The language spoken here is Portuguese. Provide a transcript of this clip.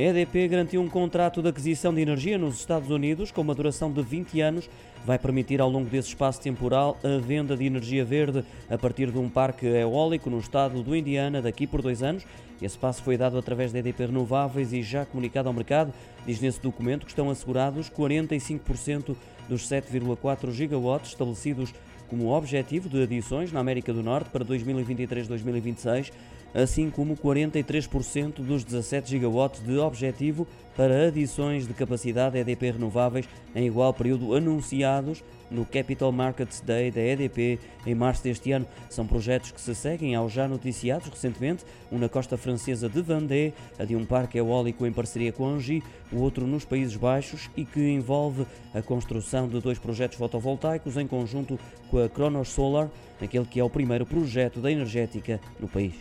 A EDP garantiu um contrato de aquisição de energia nos Estados Unidos com uma duração de 20 anos. Vai permitir, ao longo desse espaço temporal, a venda de energia verde a partir de um parque eólico no estado do Indiana daqui por dois anos. Esse passo foi dado através da EDP Renováveis e já comunicado ao mercado. Diz nesse documento que estão assegurados 45% dos 7,4 gigawatts estabelecidos como objetivo de adições na América do Norte para 2023-2026 assim como 43% dos 17 gigawatts de objetivo para adições de capacidade EDP renováveis em igual período anunciados no Capital Markets Day da EDP em março deste ano. São projetos que se seguem aos já noticiados recentemente, um na costa francesa de Vendée, a de um parque eólico em parceria com Angie, o outro nos Países Baixos e que envolve a construção de dois projetos fotovoltaicos em conjunto com a Cronos Solar, aquele que é o primeiro projeto da energética no país.